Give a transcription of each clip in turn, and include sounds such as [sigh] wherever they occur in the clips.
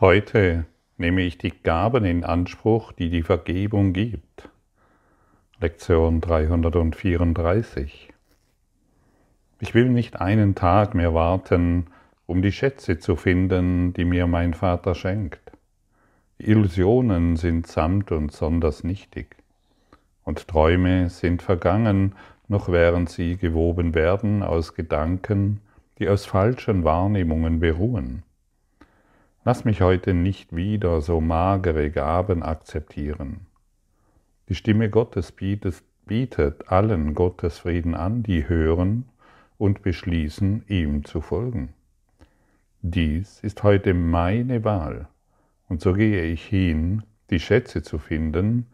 Heute nehme ich die Gaben in Anspruch, die die Vergebung gibt. Lektion 334. Ich will nicht einen Tag mehr warten, um die Schätze zu finden, die mir mein Vater schenkt. Illusionen sind samt und sonders nichtig, und Träume sind vergangen, noch während sie gewoben werden aus Gedanken, die aus falschen Wahrnehmungen beruhen. Lass mich heute nicht wieder so magere Gaben akzeptieren. Die Stimme Gottes bietet, bietet allen Gottesfrieden an, die hören und beschließen, ihm zu folgen. Dies ist heute meine Wahl, und so gehe ich hin, die Schätze zu finden,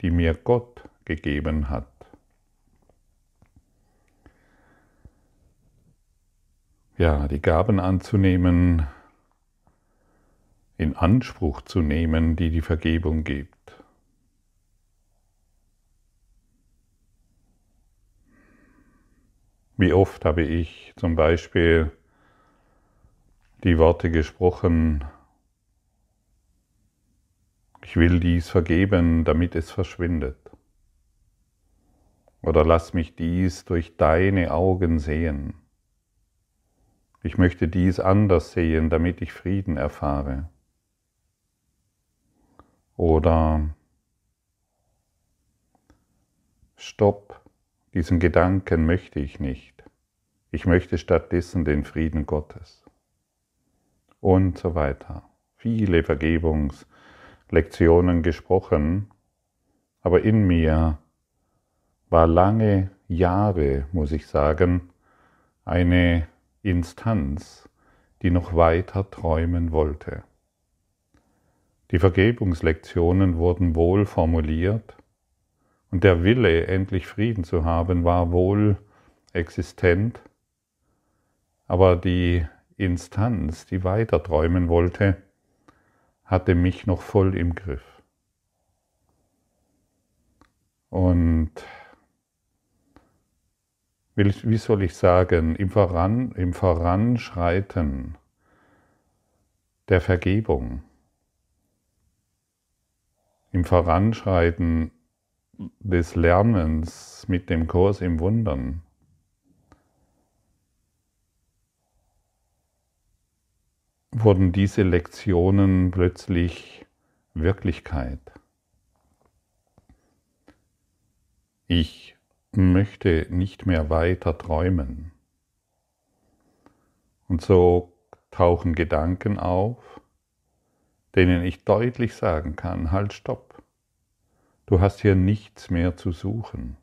die mir Gott gegeben hat. Ja, die Gaben anzunehmen, in Anspruch zu nehmen, die die Vergebung gibt. Wie oft habe ich zum Beispiel die Worte gesprochen, ich will dies vergeben, damit es verschwindet. Oder lass mich dies durch deine Augen sehen. Ich möchte dies anders sehen, damit ich Frieden erfahre. Oder Stopp, diesen Gedanken möchte ich nicht. Ich möchte stattdessen den Frieden Gottes. Und so weiter. Viele Vergebungslektionen gesprochen, aber in mir war lange Jahre, muss ich sagen, eine Instanz, die noch weiter träumen wollte. Die Vergebungslektionen wurden wohl formuliert und der Wille, endlich Frieden zu haben, war wohl existent, aber die Instanz, die weiter träumen wollte, hatte mich noch voll im Griff. Und wie soll ich sagen, im, Voran, im Voranschreiten der Vergebung im Voranschreiten des Lernens mit dem Kurs im Wundern wurden diese Lektionen plötzlich Wirklichkeit. Ich möchte nicht mehr weiter träumen. Und so tauchen Gedanken auf, denen ich deutlich sagen kann, halt stopp, du hast hier nichts mehr zu suchen,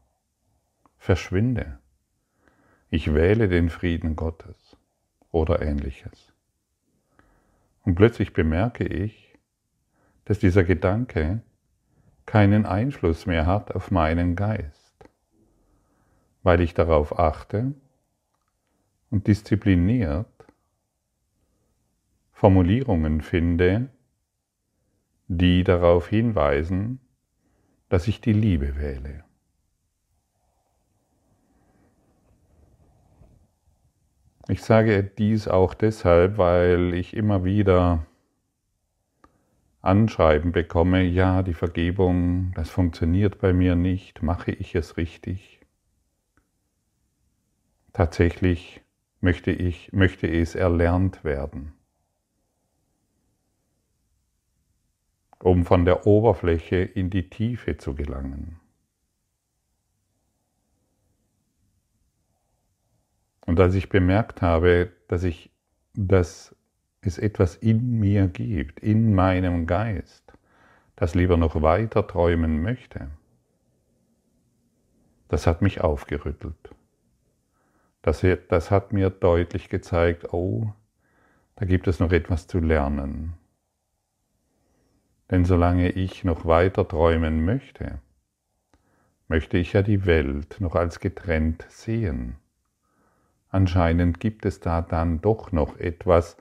verschwinde, ich wähle den Frieden Gottes oder ähnliches. Und plötzlich bemerke ich, dass dieser Gedanke keinen Einfluss mehr hat auf meinen Geist, weil ich darauf achte und diszipliniert Formulierungen finde, die darauf hinweisen, dass ich die Liebe wähle. Ich sage dies auch deshalb, weil ich immer wieder Anschreiben bekomme, ja, die Vergebung, das funktioniert bei mir nicht, mache ich es richtig? Tatsächlich möchte ich, möchte es erlernt werden. Um von der Oberfläche in die Tiefe zu gelangen. Und als ich bemerkt habe, dass ich, dass es etwas in mir gibt, in meinem Geist, das lieber noch weiter träumen möchte, das hat mich aufgerüttelt. Das, das hat mir deutlich gezeigt, oh, da gibt es noch etwas zu lernen. Denn solange ich noch weiter träumen möchte, möchte ich ja die Welt noch als getrennt sehen. Anscheinend gibt es da dann doch noch etwas,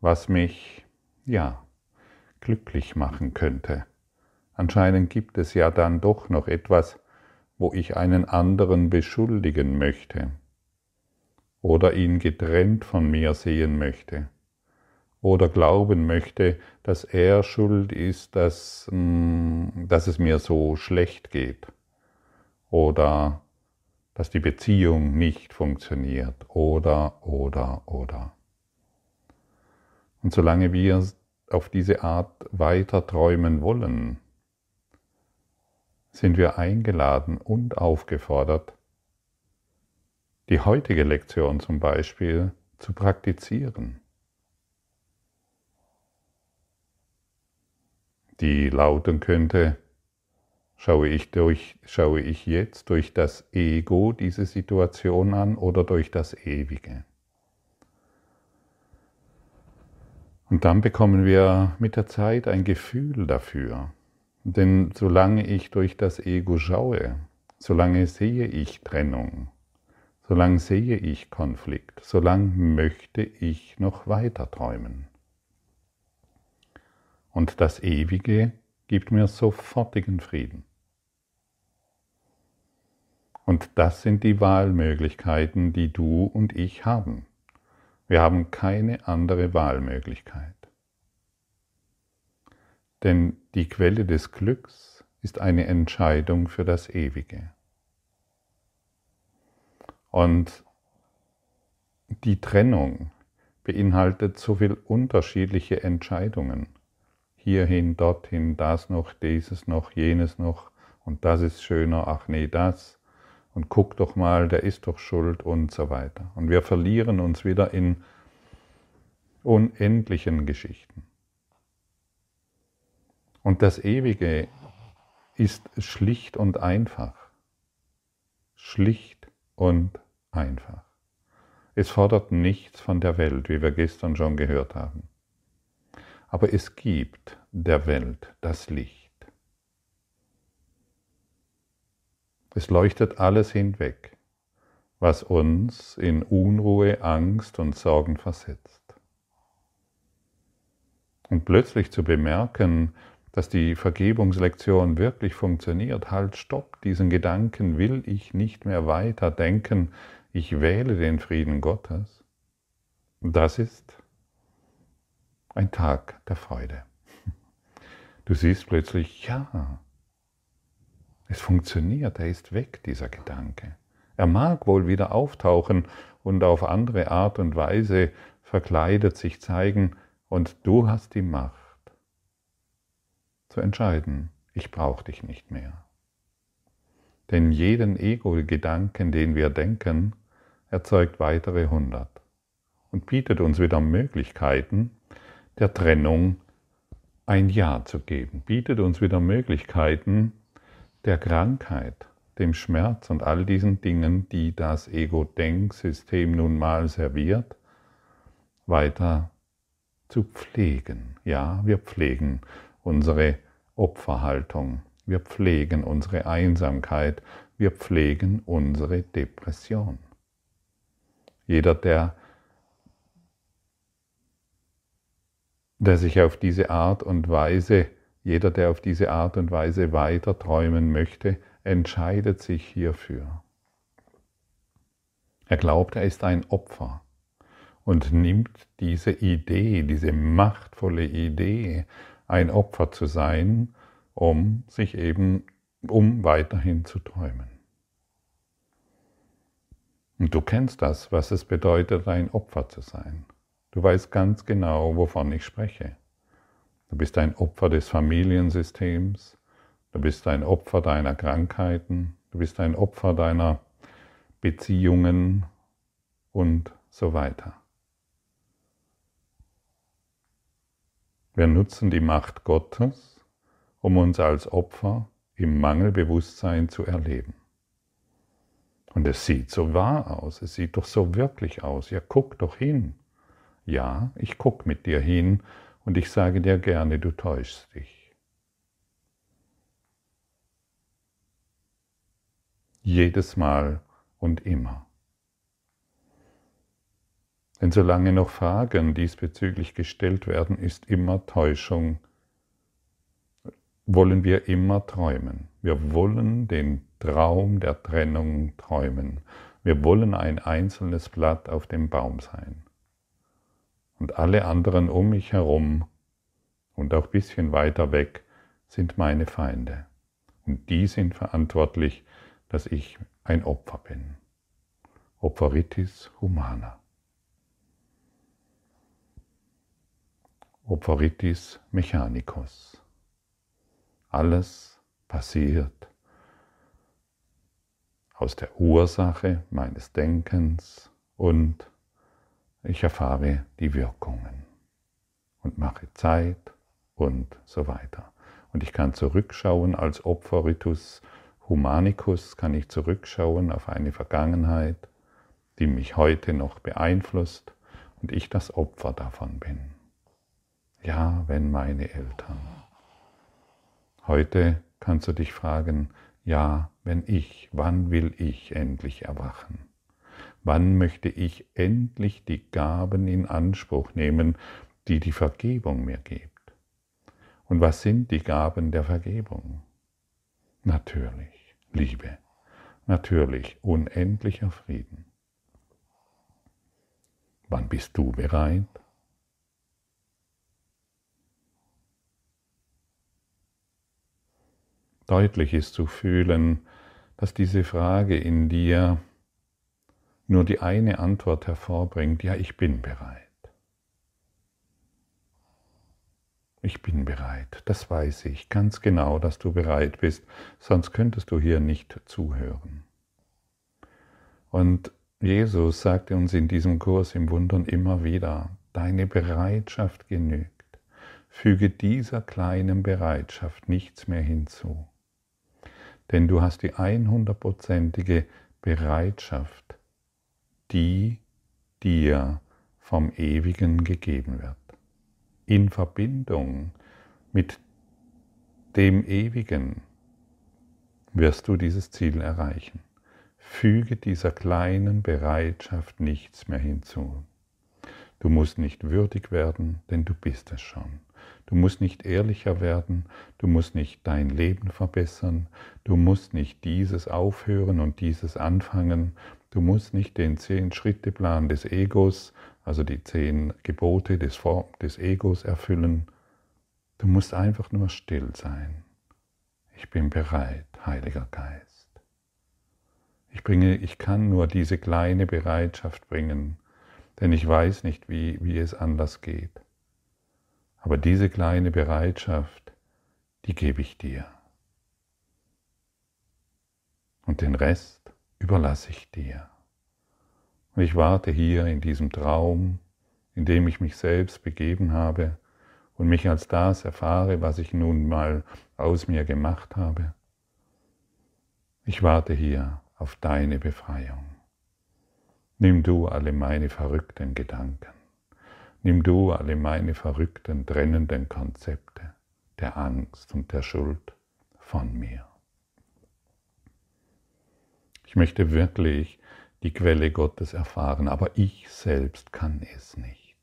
was mich, ja, glücklich machen könnte. Anscheinend gibt es ja dann doch noch etwas, wo ich einen anderen beschuldigen möchte oder ihn getrennt von mir sehen möchte oder glauben möchte, dass er schuld ist, dass, mm, dass es mir so schlecht geht oder dass die Beziehung nicht funktioniert oder, oder, oder. Und solange wir auf diese Art weiter träumen wollen, sind wir eingeladen und aufgefordert, die heutige Lektion zum Beispiel zu praktizieren. Die lauten könnte, schaue ich, durch, schaue ich jetzt durch das Ego diese Situation an oder durch das Ewige? Und dann bekommen wir mit der Zeit ein Gefühl dafür. Denn solange ich durch das Ego schaue, solange sehe ich Trennung, solange sehe ich Konflikt, solange möchte ich noch weiter träumen. Und das Ewige gibt mir sofortigen Frieden. Und das sind die Wahlmöglichkeiten, die du und ich haben. Wir haben keine andere Wahlmöglichkeit. Denn die Quelle des Glücks ist eine Entscheidung für das Ewige. Und die Trennung beinhaltet so viele unterschiedliche Entscheidungen. Hierhin, dorthin, das noch, dieses noch, jenes noch und das ist schöner, ach nee, das und guck doch mal, der ist doch schuld und so weiter. Und wir verlieren uns wieder in unendlichen Geschichten. Und das Ewige ist schlicht und einfach. Schlicht und einfach. Es fordert nichts von der Welt, wie wir gestern schon gehört haben. Aber es gibt der Welt das Licht. Es leuchtet alles hinweg, was uns in Unruhe, Angst und Sorgen versetzt. Und plötzlich zu bemerken, dass die Vergebungslektion wirklich funktioniert, halt, stopp, diesen Gedanken will ich nicht mehr weiter denken, ich wähle den Frieden Gottes. Das ist ein Tag der Freude. Du siehst plötzlich, ja, es funktioniert, er ist weg, dieser Gedanke. Er mag wohl wieder auftauchen und auf andere Art und Weise verkleidet sich zeigen, und du hast die Macht zu entscheiden, ich brauche dich nicht mehr. Denn jeden Ego-Gedanken, den wir denken, erzeugt weitere hundert und bietet uns wieder Möglichkeiten, der Trennung ein Ja zu geben, bietet uns wieder Möglichkeiten, der Krankheit, dem Schmerz und all diesen Dingen, die das Ego-Denksystem nun mal serviert, weiter zu pflegen. Ja, wir pflegen unsere Opferhaltung, wir pflegen unsere Einsamkeit, wir pflegen unsere Depression. Jeder, der, der sich auf diese Art und Weise jeder, der auf diese Art und Weise weiter träumen möchte, entscheidet sich hierfür. Er glaubt, er ist ein Opfer und nimmt diese Idee, diese machtvolle Idee, ein Opfer zu sein, um sich eben, um weiterhin zu träumen. Und du kennst das, was es bedeutet, ein Opfer zu sein. Du weißt ganz genau, wovon ich spreche. Du bist ein Opfer des Familiensystems. Du bist ein Opfer deiner Krankheiten. Du bist ein Opfer deiner Beziehungen und so weiter. Wir nutzen die Macht Gottes, um uns als Opfer im Mangelbewusstsein zu erleben. Und es sieht so wahr aus, es sieht doch so wirklich aus. Ja, guck doch hin. Ja, ich guck mit dir hin und ich sage dir gerne, du täuschst dich. Jedes Mal und immer. Denn solange noch Fragen diesbezüglich gestellt werden, ist immer Täuschung, wollen wir immer träumen. Wir wollen den Traum der Trennung träumen. Wir wollen ein einzelnes Blatt auf dem Baum sein. Und alle anderen um mich herum und auch ein bisschen weiter weg sind meine Feinde. Und die sind verantwortlich, dass ich ein Opfer bin. Opferitis humana. Opferitis mechanicus. Alles passiert aus der Ursache meines Denkens und ich erfahre die Wirkungen und mache Zeit und so weiter. Und ich kann zurückschauen als Opferitus humanicus, kann ich zurückschauen auf eine Vergangenheit, die mich heute noch beeinflusst und ich das Opfer davon bin. Ja, wenn meine Eltern. Heute kannst du dich fragen, ja, wenn ich, wann will ich endlich erwachen? Wann möchte ich endlich die Gaben in Anspruch nehmen, die die Vergebung mir gibt? Und was sind die Gaben der Vergebung? Natürlich Liebe, natürlich unendlicher Frieden. Wann bist du bereit? Deutlich ist zu fühlen, dass diese Frage in dir nur die eine Antwort hervorbringt, ja, ich bin bereit. Ich bin bereit, das weiß ich ganz genau, dass du bereit bist, sonst könntest du hier nicht zuhören. Und Jesus sagte uns in diesem Kurs im Wundern immer wieder, deine Bereitschaft genügt. Füge dieser kleinen Bereitschaft nichts mehr hinzu. Denn du hast die einhundertprozentige Bereitschaft, die dir vom Ewigen gegeben wird. In Verbindung mit dem Ewigen wirst du dieses Ziel erreichen. Füge dieser kleinen Bereitschaft nichts mehr hinzu. Du musst nicht würdig werden, denn du bist es schon. Du musst nicht ehrlicher werden, du musst nicht dein Leben verbessern, du musst nicht dieses aufhören und dieses anfangen, du musst nicht den Zehn-Schritte-Plan des Egos, also die zehn Gebote des, des Egos erfüllen. Du musst einfach nur still sein. Ich bin bereit, Heiliger Geist. Ich, bringe, ich kann nur diese kleine Bereitschaft bringen, denn ich weiß nicht, wie, wie es anders geht. Aber diese kleine Bereitschaft, die gebe ich dir. Und den Rest überlasse ich dir. Und ich warte hier in diesem Traum, in dem ich mich selbst begeben habe und mich als das erfahre, was ich nun mal aus mir gemacht habe. Ich warte hier auf deine Befreiung. Nimm du alle meine verrückten Gedanken. Nimm du alle meine verrückten, trennenden Konzepte der Angst und der Schuld von mir. Ich möchte wirklich die Quelle Gottes erfahren, aber ich selbst kann es nicht.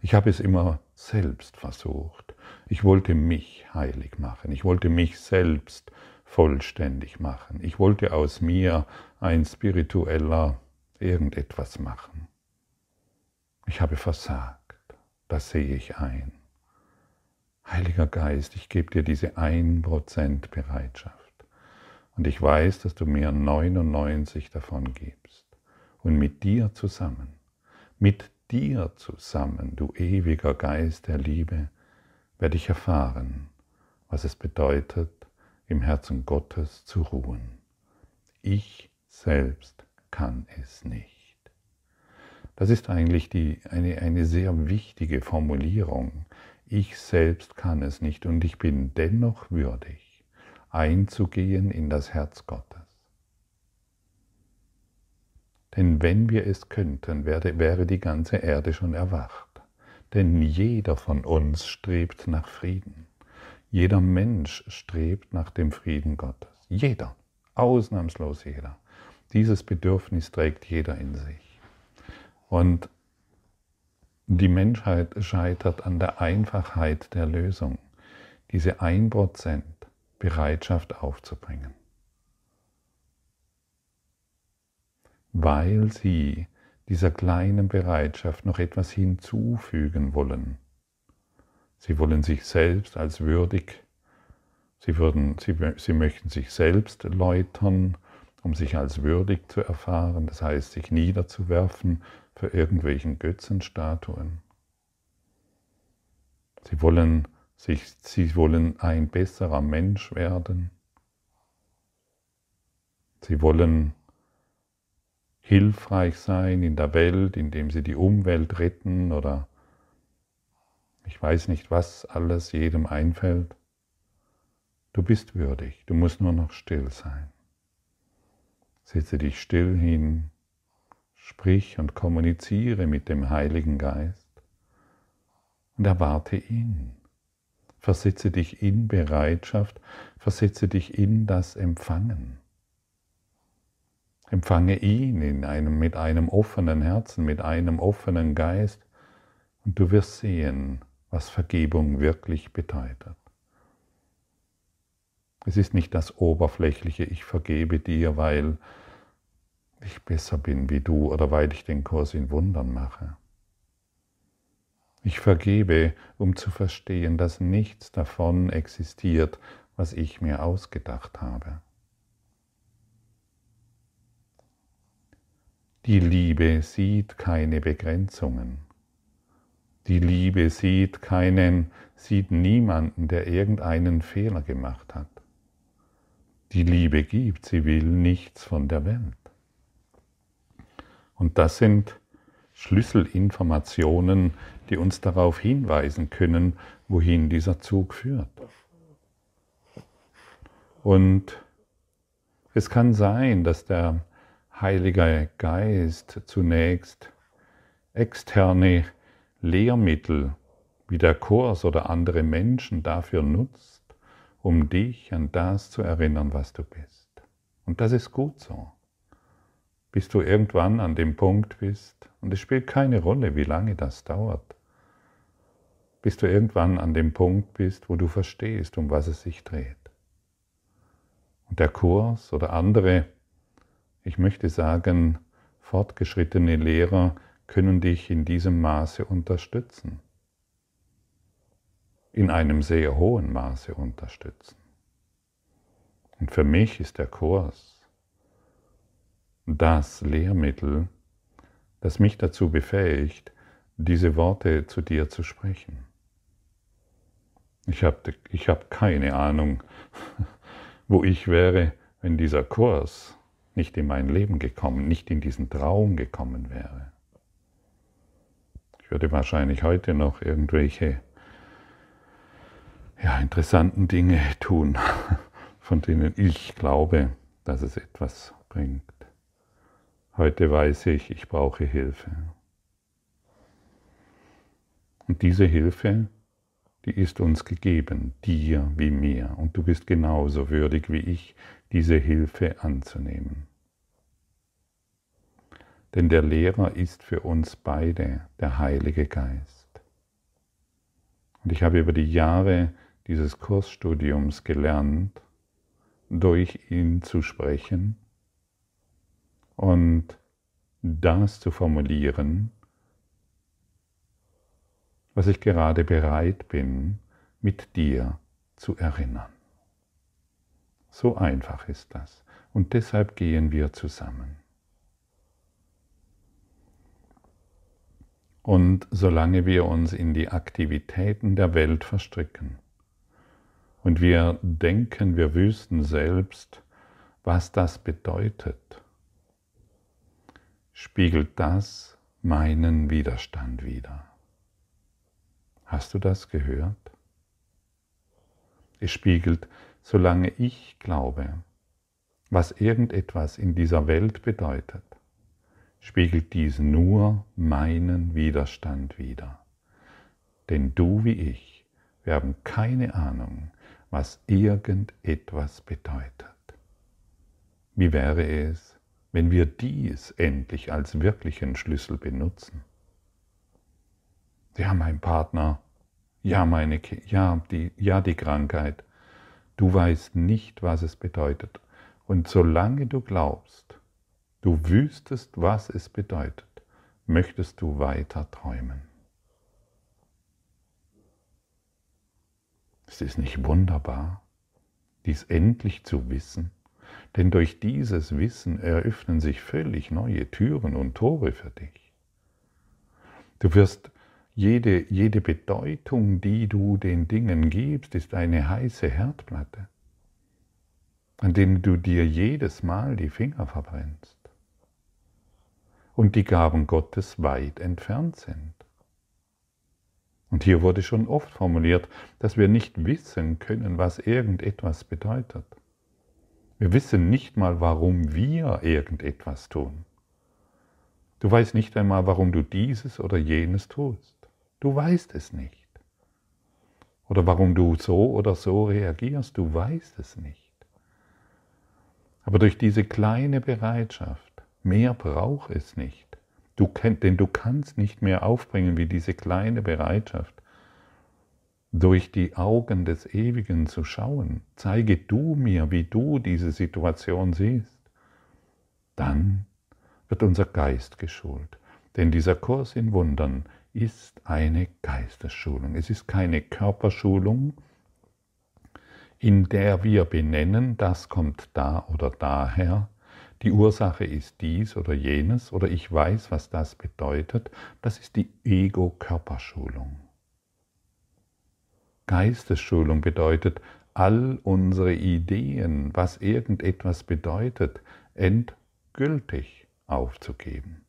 Ich habe es immer selbst versucht. Ich wollte mich heilig machen. Ich wollte mich selbst vollständig machen. Ich wollte aus mir ein spiritueller irgendetwas machen. Ich habe versagt das sehe ich ein. Heiliger Geist, ich gebe dir diese 1% Bereitschaft. Und ich weiß, dass du mir 99 davon gibst. Und mit dir zusammen, mit dir zusammen, du ewiger Geist der Liebe, werde ich erfahren, was es bedeutet, im Herzen Gottes zu ruhen. Ich selbst kann es nicht. Das ist eigentlich die, eine, eine sehr wichtige Formulierung. Ich selbst kann es nicht und ich bin dennoch würdig, einzugehen in das Herz Gottes. Denn wenn wir es könnten, wäre, wäre die ganze Erde schon erwacht. Denn jeder von uns strebt nach Frieden. Jeder Mensch strebt nach dem Frieden Gottes. Jeder, ausnahmslos jeder. Dieses Bedürfnis trägt jeder in sich. Und die Menschheit scheitert an der Einfachheit der Lösung, diese 1% Bereitschaft aufzubringen. Weil sie dieser kleinen Bereitschaft noch etwas hinzufügen wollen. Sie wollen sich selbst als würdig, sie, würden, sie, sie möchten sich selbst läutern, um sich als würdig zu erfahren, das heißt sich niederzuwerfen für irgendwelchen Götzenstatuen. Sie wollen, sich, sie wollen ein besserer Mensch werden. Sie wollen hilfreich sein in der Welt, indem sie die Umwelt retten oder ich weiß nicht, was alles jedem einfällt. Du bist würdig, du musst nur noch still sein. Setze dich still hin, sprich und kommuniziere mit dem Heiligen Geist und erwarte ihn. Versetze dich in Bereitschaft, versetze dich in das Empfangen. Empfange ihn in einem, mit einem offenen Herzen, mit einem offenen Geist und du wirst sehen, was Vergebung wirklich bedeutet. Es ist nicht das oberflächliche Ich vergebe dir, weil ich besser bin wie du oder weil ich den Kurs in Wundern mache. Ich vergebe, um zu verstehen, dass nichts davon existiert, was ich mir ausgedacht habe. Die Liebe sieht keine Begrenzungen. Die Liebe sieht keinen, sieht niemanden, der irgendeinen Fehler gemacht hat. Die Liebe gibt, sie will nichts von der Welt. Und das sind Schlüsselinformationen, die uns darauf hinweisen können, wohin dieser Zug führt. Und es kann sein, dass der Heilige Geist zunächst externe Lehrmittel wie der Kurs oder andere Menschen dafür nutzt, um dich an das zu erinnern, was du bist. Und das ist gut so. Bis du irgendwann an dem Punkt bist, und es spielt keine Rolle, wie lange das dauert, bis du irgendwann an dem Punkt bist, wo du verstehst, um was es sich dreht. Und der Kurs oder andere ich möchte sagen, fortgeschrittene Lehrer können dich in diesem Maße unterstützen, in einem sehr hohen Maße unterstützen. Und für mich ist der Kurs das Lehrmittel, das mich dazu befähigt, diese Worte zu dir zu sprechen. Ich habe ich hab keine Ahnung, [laughs] wo ich wäre, wenn dieser Kurs nicht in mein Leben gekommen, nicht in diesen Traum gekommen wäre. Ich würde wahrscheinlich heute noch irgendwelche ja, interessanten Dinge tun, [laughs] von denen ich glaube, dass es etwas bringt. Heute weiß ich, ich brauche Hilfe. Und diese Hilfe, die ist uns gegeben, dir wie mir. Und du bist genauso würdig wie ich, diese Hilfe anzunehmen. Denn der Lehrer ist für uns beide der Heilige Geist. Und ich habe über die Jahre dieses Kursstudiums gelernt, durch ihn zu sprechen und das zu formulieren, was ich gerade bereit bin, mit dir zu erinnern. So einfach ist das. Und deshalb gehen wir zusammen. Und solange wir uns in die Aktivitäten der Welt verstricken und wir denken, wir wüssten selbst, was das bedeutet, spiegelt das meinen Widerstand wider. Hast du das gehört? Es spiegelt solange ich glaube, was irgendetwas in dieser Welt bedeutet, spiegelt dies nur meinen Widerstand wider. Denn du wie ich, wir haben keine Ahnung, was irgendetwas bedeutet. Wie wäre es, wenn wir dies endlich als wirklichen Schlüssel benutzen? Ja, mein Partner, ja, meine, ja, die, ja, die Krankheit, Du weißt nicht, was es bedeutet. Und solange du glaubst, du wüsstest, was es bedeutet, möchtest du weiter träumen? Es ist nicht wunderbar, dies endlich zu wissen, denn durch dieses Wissen eröffnen sich völlig neue Türen und Tore für dich. Du wirst jede, jede Bedeutung, die du den Dingen gibst, ist eine heiße Herdplatte, an denen du dir jedes Mal die Finger verbrennst und die Gaben Gottes weit entfernt sind. Und hier wurde schon oft formuliert, dass wir nicht wissen können, was irgendetwas bedeutet. Wir wissen nicht mal, warum wir irgendetwas tun. Du weißt nicht einmal, warum du dieses oder jenes tust. Du weißt es nicht. Oder warum du so oder so reagierst, du weißt es nicht. Aber durch diese kleine Bereitschaft, mehr braucht es nicht, du, denn du kannst nicht mehr aufbringen wie diese kleine Bereitschaft, durch die Augen des Ewigen zu schauen. Zeige du mir, wie du diese Situation siehst. Dann wird unser Geist geschult. Denn dieser Kurs in Wundern ist eine Geistesschulung. Es ist keine Körperschulung, in der wir benennen, das kommt da oder daher, die Ursache ist dies oder jenes oder ich weiß, was das bedeutet. Das ist die Ego-Körperschulung. Geistesschulung bedeutet, all unsere Ideen, was irgendetwas bedeutet, endgültig aufzugeben.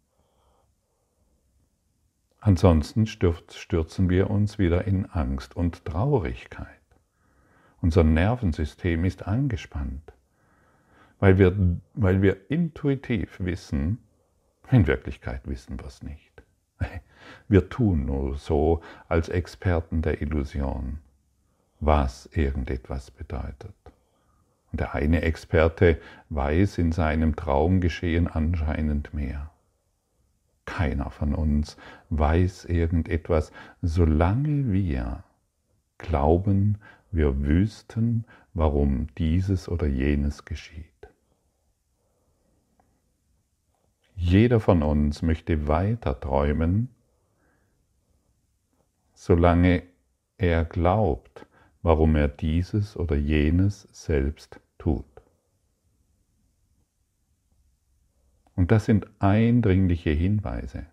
Ansonsten stürzen wir uns wieder in Angst und Traurigkeit. Unser Nervensystem ist angespannt, weil wir, weil wir intuitiv wissen, in Wirklichkeit wissen wir es nicht. [laughs] Wir tun nur so als Experten der Illusion, was irgendetwas bedeutet. Und der eine Experte weiß in seinem Traumgeschehen anscheinend mehr. Keiner von uns weiß irgendetwas, solange wir glauben, wir wüssten, warum dieses oder jenes geschieht. Jeder von uns möchte weiter träumen, solange er glaubt, warum er dieses oder jenes selbst tut. Und das sind eindringliche Hinweise,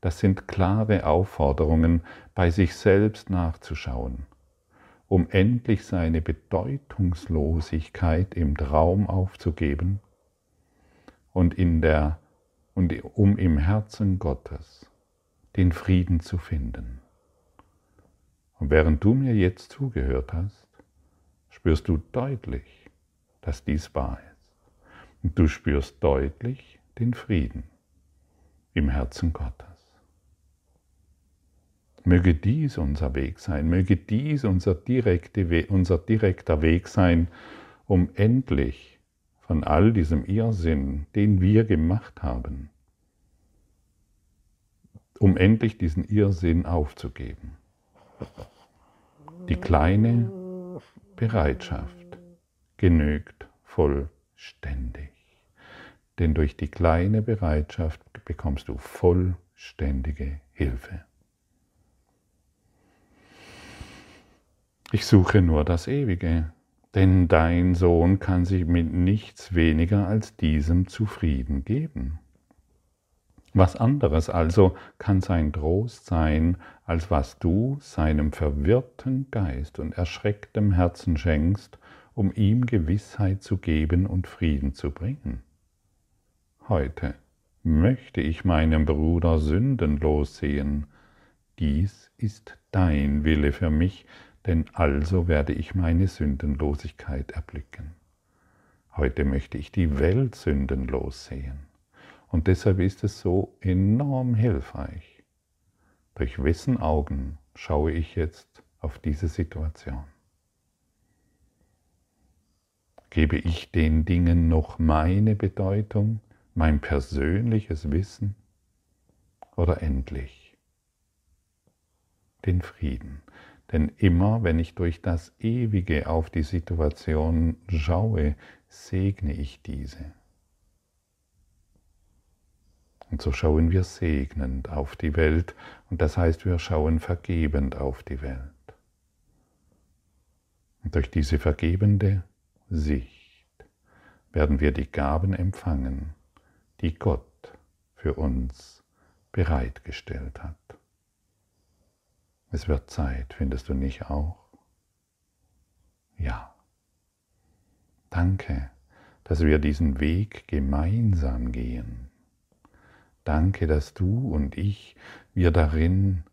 das sind klare Aufforderungen, bei sich selbst nachzuschauen, um endlich seine Bedeutungslosigkeit im Traum aufzugeben und, in der, und um im Herzen Gottes den Frieden zu finden. Und während du mir jetzt zugehört hast, spürst du deutlich, dass dies wahr ist. Und du spürst deutlich, den Frieden im Herzen Gottes. Möge dies unser Weg sein, möge dies unser, direkte, unser direkter Weg sein, um endlich von all diesem Irrsinn, den wir gemacht haben, um endlich diesen Irrsinn aufzugeben. Die kleine Bereitschaft genügt vollständig denn durch die kleine Bereitschaft bekommst du vollständige Hilfe. Ich suche nur das Ewige, denn dein Sohn kann sich mit nichts weniger als diesem zufrieden geben. Was anderes also kann sein Trost sein, als was du seinem verwirrten Geist und erschrecktem Herzen schenkst, um ihm Gewissheit zu geben und Frieden zu bringen. Heute möchte ich meinen Bruder sündenlos sehen. Dies ist dein Wille für mich, denn also werde ich meine Sündenlosigkeit erblicken. Heute möchte ich die Welt sündenlos sehen. Und deshalb ist es so enorm hilfreich. Durch wessen Augen schaue ich jetzt auf diese Situation? Gebe ich den Dingen noch meine Bedeutung? mein persönliches Wissen oder endlich den Frieden. Denn immer, wenn ich durch das Ewige auf die Situation schaue, segne ich diese. Und so schauen wir segnend auf die Welt und das heißt, wir schauen vergebend auf die Welt. Und durch diese vergebende Sicht werden wir die Gaben empfangen, die Gott für uns bereitgestellt hat. Es wird Zeit, findest du nicht auch? Ja. Danke, dass wir diesen Weg gemeinsam gehen. Danke, dass du und ich, wir darin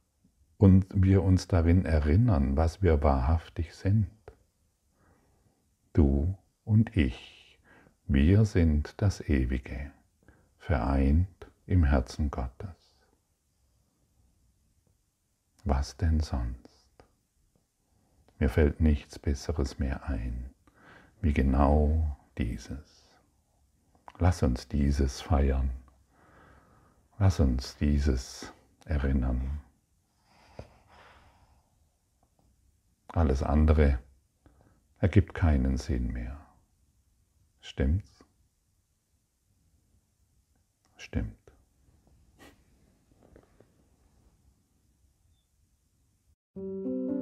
und wir uns darin erinnern, was wir wahrhaftig sind. Du und ich, wir sind das Ewige, vereint im Herzen Gottes. Was denn sonst? Mir fällt nichts Besseres mehr ein, wie genau dieses. Lass uns dieses feiern. Lass uns dieses erinnern. Alles andere ergibt keinen Sinn mehr. Stimmt's? Stimmt. you